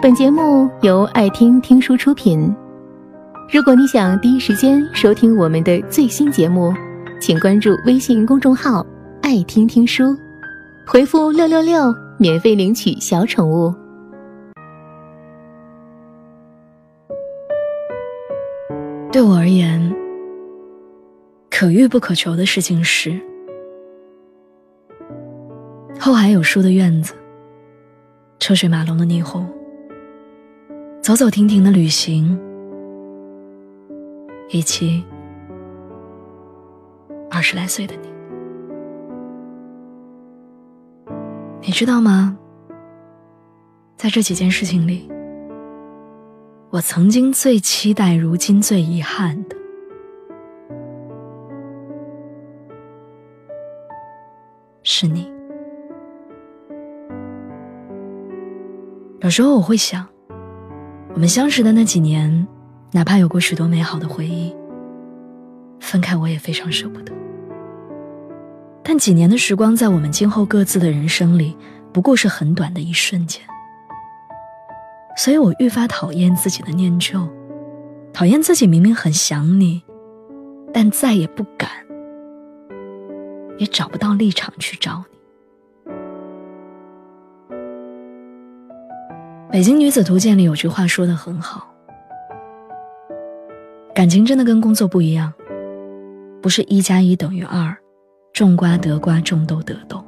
本节目由爱听听书出品。如果你想第一时间收听我们的最新节目，请关注微信公众号“爱听听书”，回复“六六六”免费领取小宠物。对我而言，可遇不可求的事情是，后海有树的院子，车水马龙的霓虹。走走停停的旅行，以及二十来岁的你，你知道吗？在这几件事情里，我曾经最期待，如今最遗憾的，是你。有时候我会想。我们相识的那几年，哪怕有过许多美好的回忆，分开我也非常舍不得。但几年的时光，在我们今后各自的人生里，不过是很短的一瞬间。所以我愈发讨厌自己的念旧，讨厌自己明明很想你，但再也不敢，也找不到立场去找你。《北京女子图鉴》里有句话说的很好：“感情真的跟工作不一样，不是一加一等于二，种瓜得瓜，种豆得豆，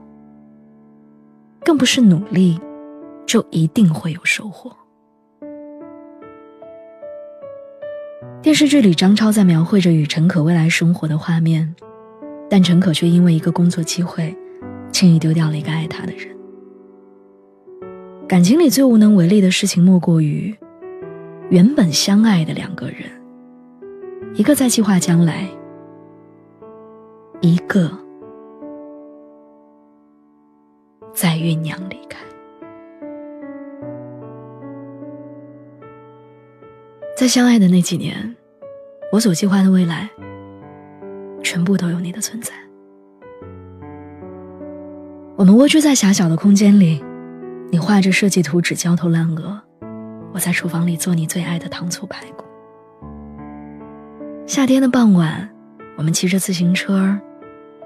更不是努力就一定会有收获。”电视剧里，张超在描绘着与陈可未来生活的画面，但陈可却因为一个工作机会，轻易丢掉了一个爱他的人。感情里最无能为力的事情，莫过于原本相爱的两个人，一个在计划将来，一个在酝酿离开。在相爱的那几年，我所计划的未来，全部都有你的存在。我们蜗居在狭小的空间里。你画着设计图纸，焦头烂额。我在厨房里做你最爱的糖醋排骨。夏天的傍晚，我们骑着自行车，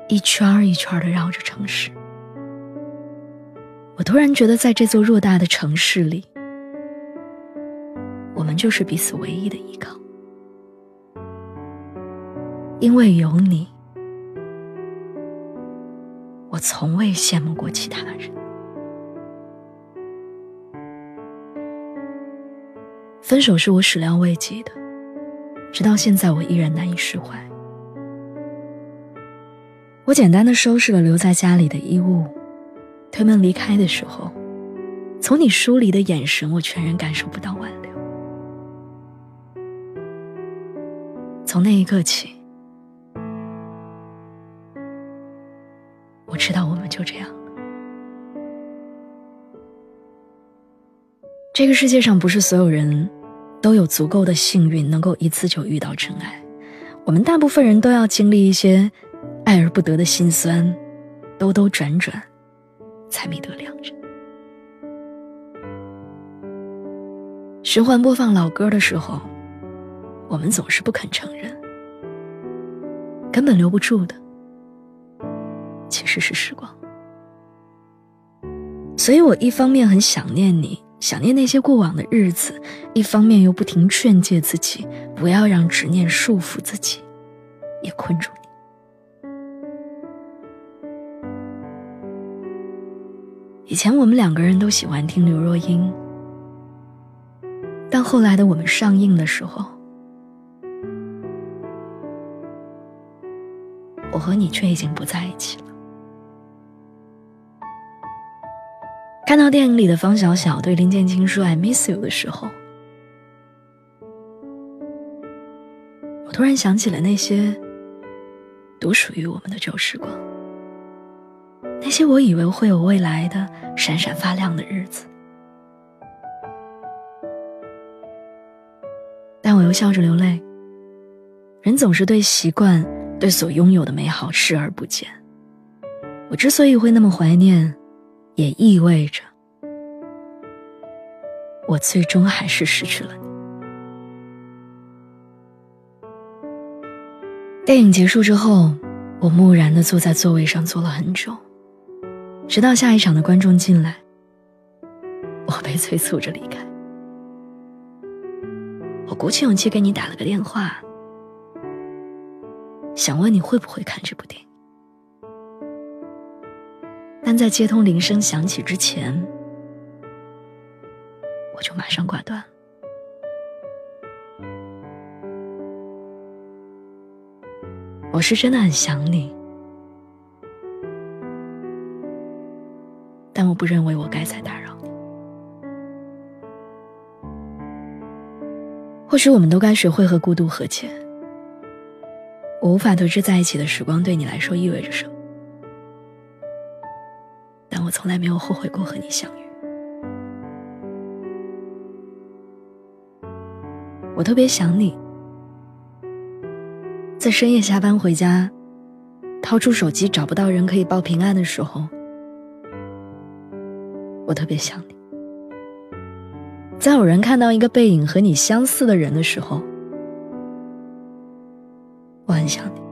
一圈一圈的绕着城市。我突然觉得，在这座偌大的城市里，我们就是彼此唯一的依靠。因为有你，我从未羡慕过其他人。分手是我始料未及的，直到现在我依然难以释怀。我简单的收拾了留在家里的衣物，推门离开的时候，从你疏离的眼神，我全然感受不到挽留。从那一刻起，我知道我们就这样。这个世界上不是所有人。都有足够的幸运，能够一次就遇到真爱。我们大部分人都要经历一些爱而不得的心酸，兜兜转转，才觅得良人。循环播放老歌的时候，我们总是不肯承认，根本留不住的，其实是时光。所以我一方面很想念你。想念那些过往的日子，一方面又不停劝诫自己不要让执念束缚自己，也困住你。以前我们两个人都喜欢听刘若英，但后来的我们上映的时候，我和你却已经不在一起了。看到电影里的方小小对林建清说 “I miss you” 的时候，我突然想起了那些独属于我们的旧时光，那些我以为会有未来的闪闪发亮的日子，但我又笑着流泪。人总是对习惯、对所拥有的美好视而不见。我之所以会那么怀念。也意味着，我最终还是失去了你。电影结束之后，我木然的坐在座位上坐了很久，直到下一场的观众进来，我被催促着离开。我鼓起勇气给你打了个电话，想问你会不会看这部电影。但在接通铃声响起之前，我就马上挂断。我是真的很想你，但我不认为我该再打扰你。或许我们都该学会和孤独和解。我无法得知在一起的时光对你来说意味着什么。从来没有后悔过和你相遇。我特别想你，在深夜下班回家，掏出手机找不到人可以报平安的时候，我特别想你。在有人看到一个背影和你相似的人的时候，我很想你。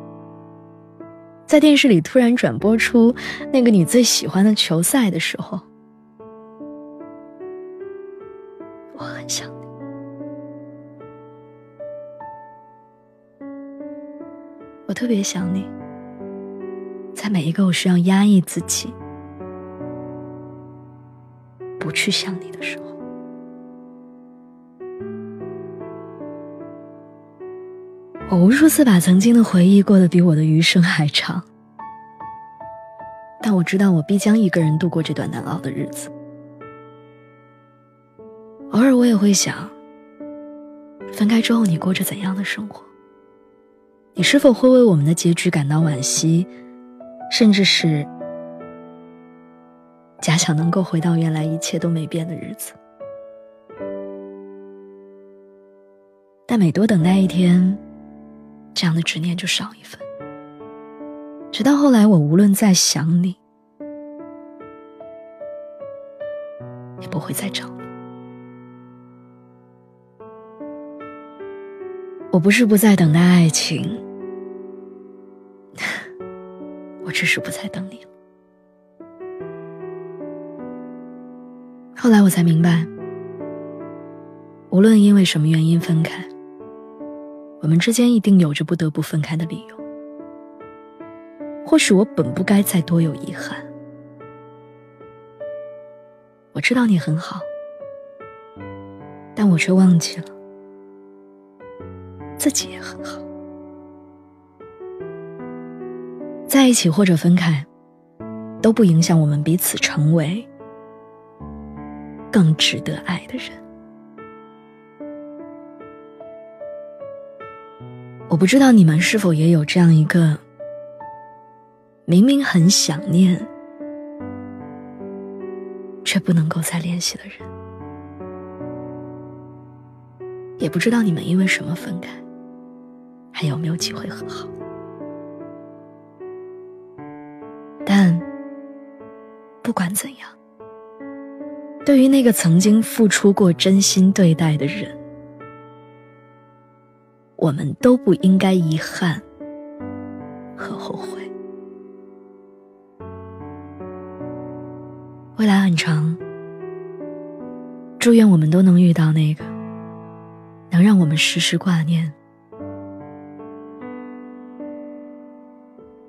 在电视里突然转播出那个你最喜欢的球赛的时候，我很想你。我特别想你，在每一个我需要压抑自己、不去想你的时候。我无数次把曾经的回忆过得比我的余生还长，但我知道我必将一个人度过这段难熬的日子。偶尔我也会想，分开之后你过着怎样的生活？你是否会为我们的结局感到惋惜，甚至是假想能够回到原来一切都没变的日子？但每多等待一天。这样的执念就少一分。直到后来，我无论再想你，也不会再找你。我不是不再等待爱情，我只是不再等你了。后来我才明白，无论因为什么原因分开。我们之间一定有着不得不分开的理由。或许我本不该再多有遗憾。我知道你很好，但我却忘记了自己也很好。在一起或者分开，都不影响我们彼此成为更值得爱的人。我不知道你们是否也有这样一个明明很想念，却不能够再联系的人。也不知道你们因为什么分开，还有没有机会和好。但不管怎样，对于那个曾经付出过真心对待的人。我们都不应该遗憾和后悔。未来很长，祝愿我们都能遇到那个能让我们时时挂念、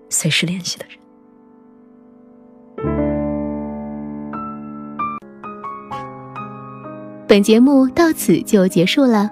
随时联系的人。本节目到此就结束了。